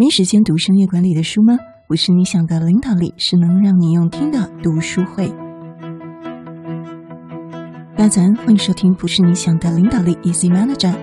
没时间读商业管理的书吗？不是你想的领导力，是能让你用听的读书会。大家早安，欢迎收听《不是你想的领导力》，Easy Manager。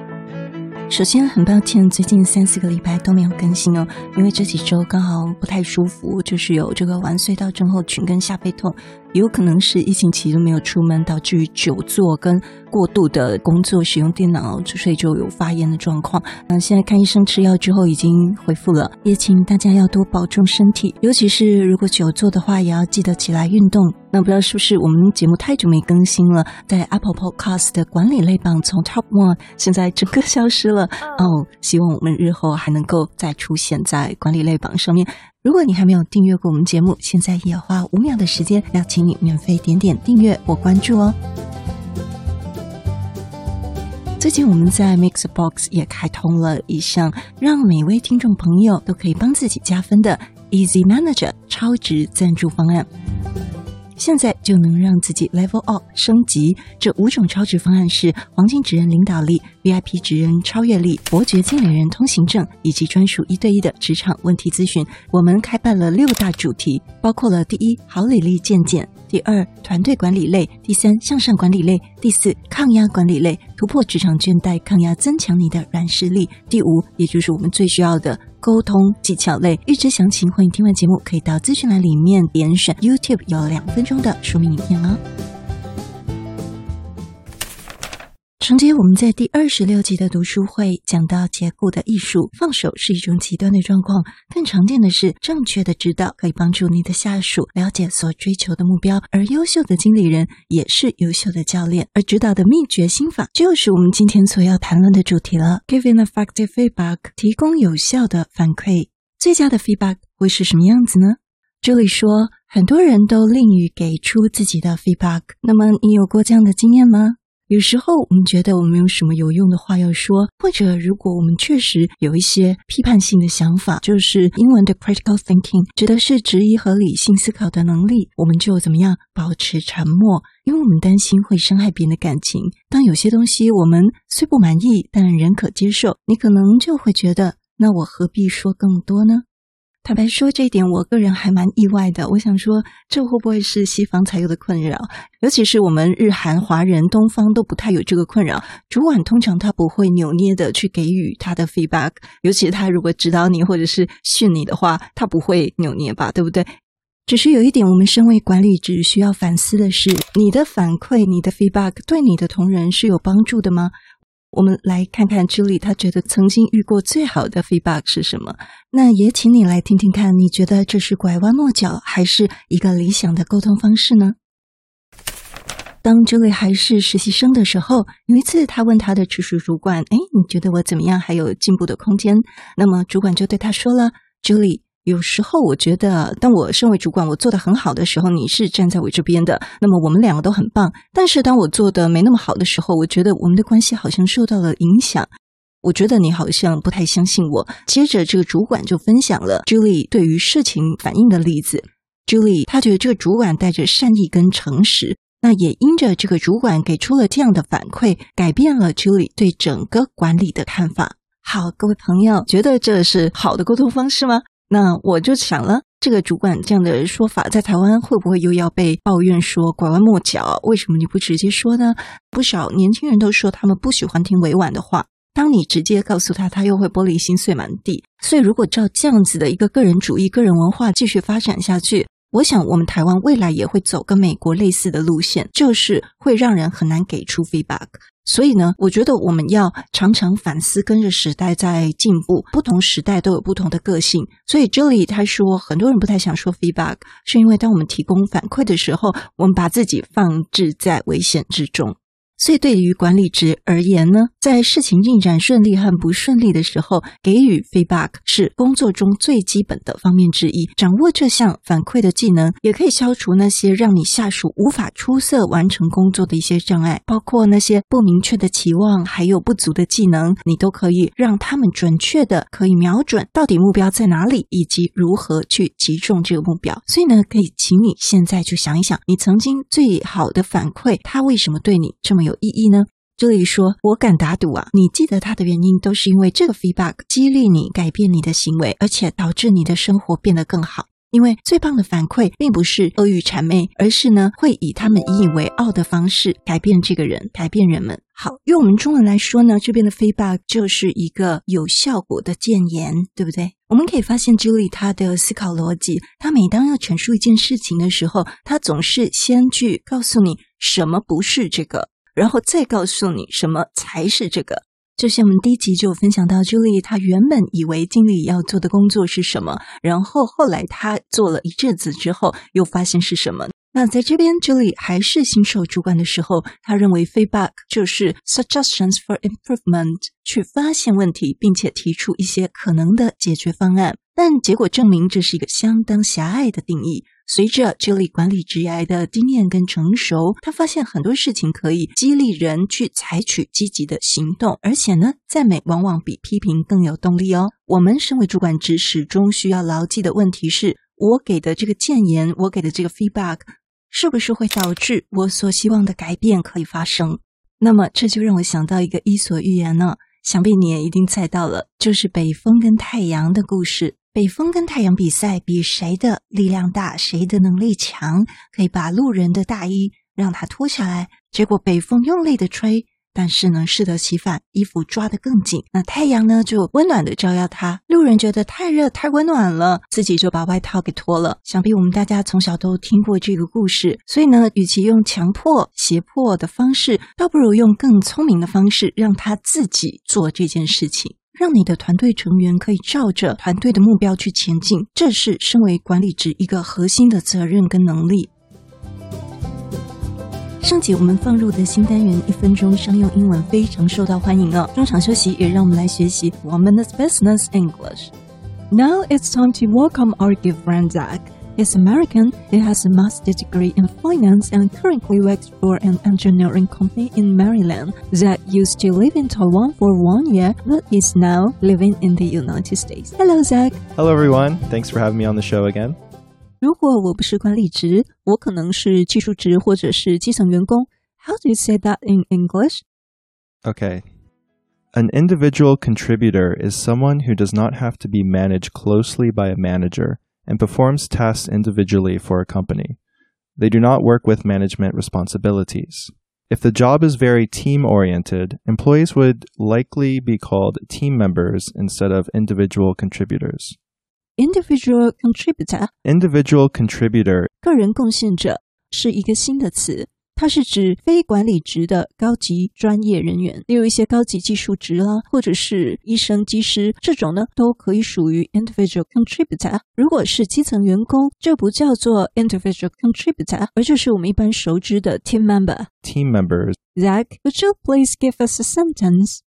首先，很抱歉，最近三四个礼拜都没有更新哦，因为这几周刚好不太舒服，就是有这个腕隧道症候群跟下背痛。有可能是疫情期都没有出门，导致于久坐跟过度的工作使用电脑，所以就有发炎的状况。那现在看医生吃药之后已经恢复了，也请大家要多保重身体，尤其是如果久坐的话，也要记得起来运动。那不知道是不是我们节目太久没更新了，在 Apple Podcast 的管理类榜从 Top One 现在整个消失了哦。希望我们日后还能够再出现在管理类榜上面。如果你还没有订阅过我们节目，现在也要花五秒的时间，邀请你免费点点订阅或关注哦。最近我们在 Mixbox 也开通了一项让每位听众朋友都可以帮自己加分的 Easy Manager 超值赞助方案。现在就能让自己 level up 升级。这五种超值方案是：黄金职人领导力、VIP 职人超越力、伯爵经理人通行证，以及专属一对一的职场问题咨询。我们开办了六大主题，包括了第一，好履历鉴鉴；第二，团队管理类；第三，向上管理类；第四，抗压管理类，突破职场倦怠，抗压，增强你的软实力；第五，也就是我们最需要的。沟通技巧类，预知详情，欢迎听完节目可以到资讯栏里面点选 YouTube 有两分钟的说明影片哦。承接我们在第二十六集的读书会讲到解雇的艺术，放手是一种极端的状况，更常见的是正确的指导可以帮助你的下属了解所追求的目标，而优秀的经理人也是优秀的教练，而指导的秘诀心法就是我们今天所要谈论的主题了。Giving effective feedback，提供有效的反馈，最佳的 feedback 会是什么样子呢？这里说，很多人都吝于给出自己的 feedback，那么你有过这样的经验吗？有时候我们觉得我们有什么有用的话要说，或者如果我们确实有一些批判性的想法，就是英文的 critical thinking，指的是质疑和理性思考的能力，我们就怎么样保持沉默，因为我们担心会伤害别人的感情。当有些东西我们虽不满意，但仍可接受，你可能就会觉得，那我何必说更多呢？坦白说，这一点我个人还蛮意外的。我想说，这会不会是西方才有的困扰？尤其是我们日韩华人、东方都不太有这个困扰。主管通常他不会扭捏的去给予他的 feedback，尤其他如果指导你或者是训你的话，他不会扭捏吧？对不对？只是有一点，我们身为管理者需要反思的是：你的反馈、你的 feedback 对你的同仁是有帮助的吗？我们来看看 Julie，她觉得曾经遇过最好的 feedback 是什么？那也请你来听听看，你觉得这是拐弯抹角，还是一个理想的沟通方式呢？当 Julie 还是实习生的时候，有一次她问她的直属主管：“哎，你觉得我怎么样？还有进步的空间？”那么主管就对她说了：“Julie。”有时候我觉得，当我身为主管，我做得很好的时候，你是站在我这边的，那么我们两个都很棒。但是当我做得没那么好的时候，我觉得我们的关系好像受到了影响。我觉得你好像不太相信我。接着，这个主管就分享了 Julie 对于事情反应的例子。Julie 她觉得这个主管带着善意跟诚实，那也因着这个主管给出了这样的反馈，改变了 Julie 对整个管理的看法。好，各位朋友，觉得这是好的沟通方式吗？那我就想了，这个主管这样的说法，在台湾会不会又要被抱怨说拐弯抹角？为什么你不直接说呢？不少年轻人都说他们不喜欢听委婉的话，当你直接告诉他，他又会玻璃心碎满地。所以，如果照这样子的一个个人主义、个人文化继续发展下去，我想我们台湾未来也会走跟美国类似的路线，就是会让人很难给出 feedback。所以呢，我觉得我们要常常反思，跟着时代在进步。不同时代都有不同的个性。所以这里他说，很多人不太想说 feedback，是因为当我们提供反馈的时候，我们把自己放置在危险之中。所以，对于管理职而言呢，在事情进展顺利和不顺利的时候，给予 feedback 是工作中最基本的方面之一。掌握这项反馈的技能，也可以消除那些让你下属无法出色完成工作的一些障碍，包括那些不明确的期望，还有不足的技能，你都可以让他们准确的可以瞄准到底目标在哪里，以及如何去击中这个目标。所以呢，可以请你现在就想一想，你曾经最好的反馈，他为什么对你这么有意义呢？这里说，我敢打赌啊，你记得他的原因都是因为这个 feedback 激励你改变你的行为，而且导致你的生活变得更好。因为最棒的反馈并不是阿谀谄媚，而是呢会以他们引以为傲的方式改变这个人，改变人们。好，用我们中文来说呢，这边的 feedback 就是一个有效果的建言，对不对？我们可以发现 Julie 她的思考逻辑，她每当要陈述一件事情的时候，她总是先去告诉你什么不是这个，然后再告诉你什么才是这个。就像我们第一集就分享到，Julie 她原本以为经理要做的工作是什么，然后后来她做了一阵子之后，又发现是什么。那在这边，Julie 还是新手主管的时候，她认为 feedback 就是 suggestions for improvement，去发现问题，并且提出一些可能的解决方案。但结果证明，这是一个相当狭隘的定义。随着 Julie 管理职涯的经验跟成熟，她发现很多事情可以激励人去采取积极的行动，而且呢，赞美往往比批评更有动力哦。我们身为主管职，始终需要牢记的问题是：我给的这个建言，我给的这个 feedback，是不是会导致我所希望的改变可以发生？那么这就让我想到一个伊索寓言呢，想必你也一定猜到了，就是北风跟太阳的故事。北风跟太阳比赛，比谁的力量大，谁的能力强，可以把路人的大衣让他脱下来。结果北风用力的吹，但是呢，适得其反，衣服抓得更紧。那太阳呢，就温暖的照耀他。路人觉得太热太温暖了，自己就把外套给脱了。想必我们大家从小都听过这个故事，所以呢，与其用强迫、胁迫的方式，倒不如用更聪明的方式，让他自己做这件事情。让你的团队成员可以照着团队的目标去前进，这是身为管理职一个核心的责任跟能力。上集我们放入的新单元一分钟商用英文非常受到欢迎哦。中场休息也让我们来学习 One Minute Business English。Now it's time to welcome our good friend Zach. He's American. He has a master's degree in finance and currently works for an engineering company in Maryland. Zach used to live in Taiwan for one year, but is now living in the United States. Hello, Zach. Hello, everyone. Thanks for having me on the show again. 如果我不是管理职，我可能是技术职或者是基层员工。How do you say that in English? Okay. An individual contributor is someone who does not have to be managed closely by a manager and performs tasks individually for a company. They do not work with management responsibilities. If the job is very team oriented, employees would likely be called team members instead of individual contributors. Individual contributor. Individual contributor. 个人贡献者是一个新的词。 它是指非管理职的高级专业人员，例如一些高级技术职啦，或者是医生、技师这种呢，都可以属于 individual contributor。如果是基层员工，就不叫做 individual contributor，而就是我们一般熟知的 team member。Team members. Zach, would you please give us a sentence?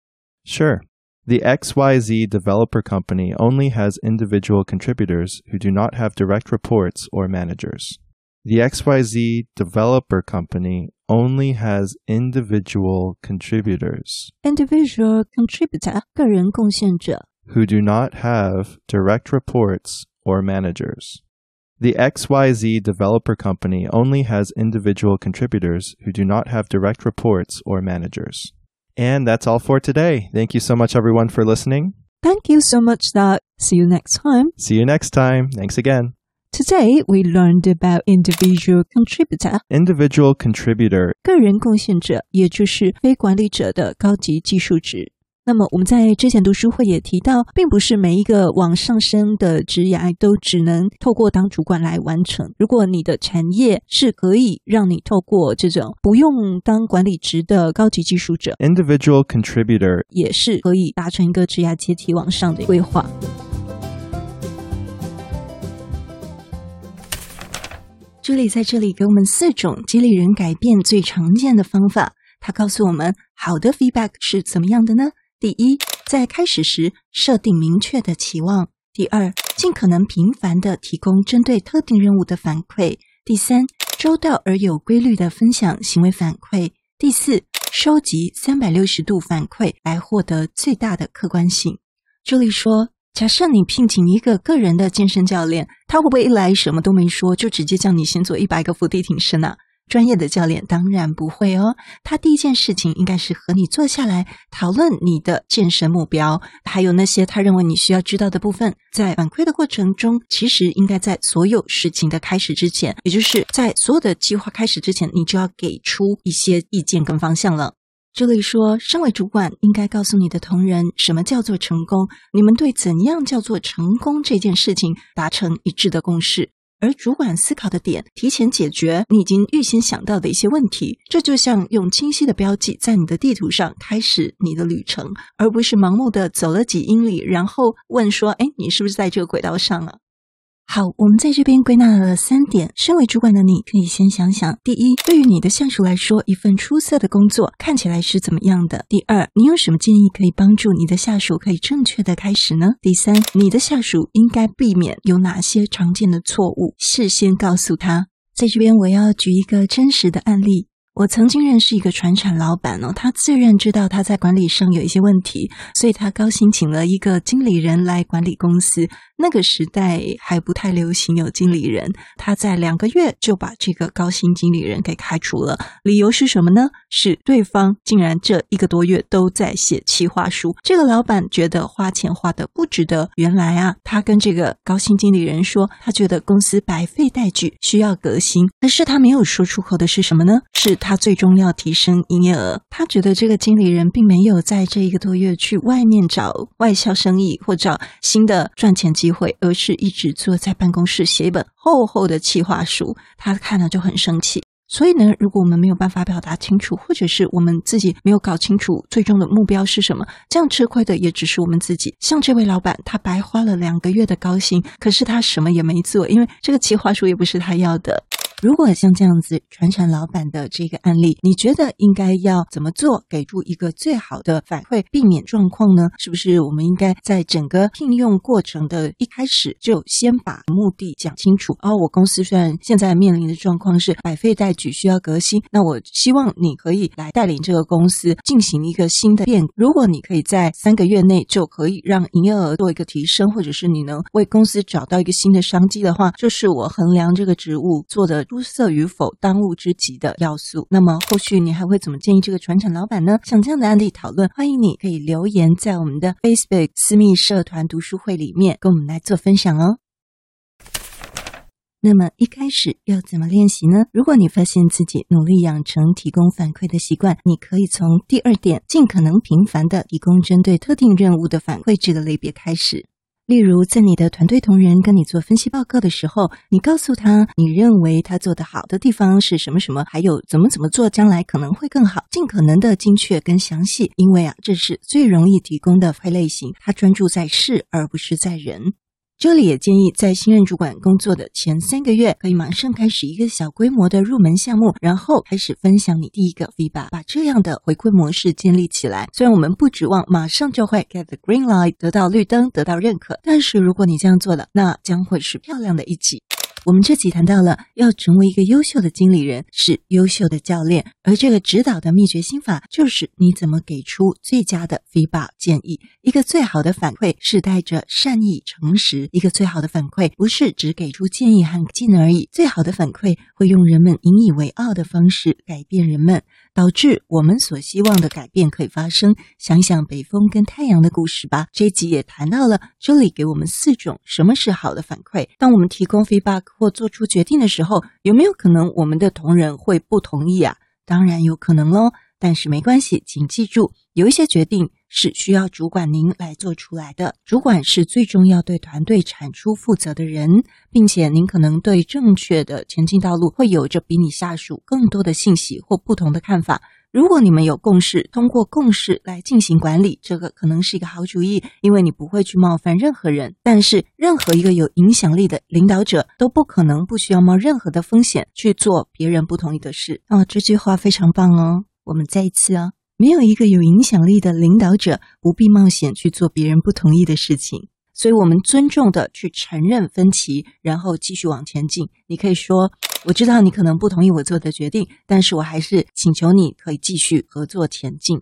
Sure. The XYZ developer company only has individual contributors who do not have direct reports or managers. The XYZ developer company only has individual contributors. Individual contributor, 个人贡献者 who do not have direct reports or managers. The XYZ developer company only has individual contributors who do not have direct reports or managers. And that's all for today. Thank you so much, everyone, for listening. Thank you so much, Doug. See you next time. See you next time. Thanks again. Today we learned about individual contributor. Individual contributor. 个人贡献者，也就是非管理者的高级技术职。那么我们在之前读书会也提到，并不是每一个往上升的职涯都只能透过当主管来完成。如果你的产业是可以让你透过这种不用当管理职的高级技术者，individual contributor 也是可以达成一个职涯阶梯往上的规划。朱莉在这里给我们四种激励人改变最常见的方法。他告诉我们，好的 feedback 是怎么样的呢？第一，在开始时设定明确的期望；第二，尽可能频繁地提供针对特定任务的反馈；第三，周到而有规律地分享行为反馈；第四，收集三百六十度反馈来获得最大的客观性。朱莉说。假设你聘请一个个人的健身教练，他会不会一来什么都没说，就直接叫你先做一百个伏地挺身啊？专业的教练当然不会哦。他第一件事情应该是和你坐下来讨论你的健身目标，还有那些他认为你需要知道的部分。在反馈的过程中，其实应该在所有事情的开始之前，也就是在所有的计划开始之前，你就要给出一些意见跟方向了。这里说，身为主管，应该告诉你的同仁什么叫做成功，你们对怎样叫做成功这件事情达成一致的共识。而主管思考的点，提前解决你已经预先想到的一些问题，这就像用清晰的标记在你的地图上开始你的旅程，而不是盲目的走了几英里，然后问说：“哎，你是不是在这个轨道上了？”好，我们在这边归纳了三点。身为主管的你，可以先想想：第一，对于你的下属来说，一份出色的工作看起来是怎么样的？第二，你有什么建议可以帮助你的下属可以正确的开始呢？第三，你的下属应该避免有哪些常见的错误？事先告诉他。在这边，我要举一个真实的案例。我曾经认识一个船产老板哦，他自认知道他在管理上有一些问题，所以他高薪请了一个经理人来管理公司。那个时代还不太流行有经理人，他在两个月就把这个高薪经理人给开除了。理由是什么呢？是对方竟然这一个多月都在写企划书。这个老板觉得花钱花的不值得。原来啊，他跟这个高薪经理人说，他觉得公司百废待举，需要革新。可是他没有说出口的是什么呢？是他。他最终要提升营业额，他觉得这个经理人并没有在这一个多月去外面找外销生意或找新的赚钱机会，而是一直坐在办公室写一本厚厚的企划书。他看了就很生气。所以呢，如果我们没有办法表达清楚，或者是我们自己没有搞清楚最终的目标是什么，这样吃亏的也只是我们自己。像这位老板，他白花了两个月的高薪，可是他什么也没做，因为这个企划书也不是他要的。如果像这样子传产老板的这个案例，你觉得应该要怎么做，给出一个最好的反馈，避免状况呢？是不是我们应该在整个聘用过程的一开始就先把目的讲清楚？哦，我公司虽然现在面临的状况是百废待举，需要革新，那我希望你可以来带领这个公司进行一个新的变。如果你可以在三个月内就可以让营业额做一个提升，或者是你能为公司找到一个新的商机的话，这是我衡量这个职务做的。出色与否，当务之急的要素。那么后续你还会怎么建议这个传产老板呢？像这样的案例讨论，欢迎你可以留言在我们的 Facebook 私密社团读书会里面，跟我们来做分享哦。那么一开始要怎么练习呢？如果你发现自己努力养成提供反馈的习惯，你可以从第二点，尽可能频繁地提供针对特定任务的反馈这个类别开始。例如，在你的团队同仁跟你做分析报告的时候，你告诉他你认为他做的好的地方是什么什么，还有怎么怎么做将来可能会更好，尽可能的精确跟详细，因为啊，这是最容易提供的非类型，他专注在事而不是在人。这里也建议，在新任主管工作的前三个月，可以马上开始一个小规模的入门项目，然后开始分享你第一个 V 八把这样的回馈模式建立起来。虽然我们不指望马上就会 get the green light，得到绿灯，得到认可，但是如果你这样做了，那将会是漂亮的一集。我们这集谈到了，要成为一个优秀的经理人，是优秀的教练，而这个指导的秘诀心法，就是你怎么给出最佳的 feedback 建议。一个最好的反馈是带着善意、诚实；一个最好的反馈不是只给出建议和技能而已。最好的反馈会用人们引以为傲的方式改变人们。导致我们所希望的改变可以发生。想想北风跟太阳的故事吧。这集也谈到了，这里给我们四种什么是好的反馈。当我们提供 feedback 或做出决定的时候，有没有可能我们的同仁会不同意啊？当然有可能喽。但是没关系，请记住，有一些决定是需要主管您来做出来的。主管是最重要对团队产出负责的人，并且您可能对正确的前进道路会有着比你下属更多的信息或不同的看法。如果你们有共识，通过共识来进行管理，这个可能是一个好主意，因为你不会去冒犯任何人。但是，任何一个有影响力的领导者都不可能不需要冒任何的风险去做别人不同意的事。哦，这句话非常棒哦。我们再一次哦，没有一个有影响力的领导者不必冒险去做别人不同意的事情。所以，我们尊重的去承认分歧，然后继续往前进。你可以说：“我知道你可能不同意我做的决定，但是我还是请求你可以继续合作前进。”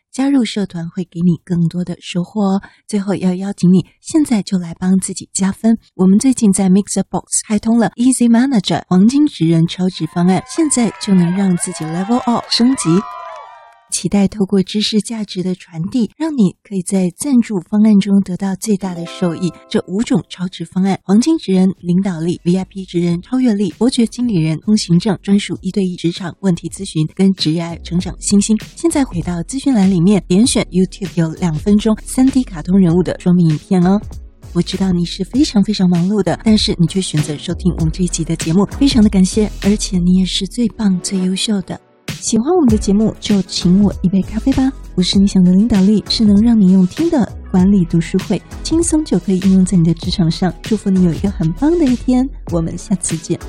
加入社团会给你更多的收获哦！最后要邀请你，现在就来帮自己加分。我们最近在 Mixer Box 开通了 Easy Manager 黄金职人超值方案，现在就能让自己 Level Up 升级。期待透过知识价值的传递，让你可以在赞助方案中得到最大的受益。这五种超值方案：黄金职人领导力、VIP 职人超越力、伯爵经理人通行证、专属一对一职场问题咨询跟职业成长星星。现在回到资讯栏里面，点选 YouTube 有两分钟 3D 卡通人物的说明影片哦。我知道你是非常非常忙碌的，但是你却选择收听我们这一集的节目，非常的感谢，而且你也是最棒、最优秀的。喜欢我们的节目，就请我一杯咖啡吧。我是你想的领导力，是能让你用听的管理读书会，轻松就可以应用在你的职场上。祝福你有一个很棒的一天，我们下次见。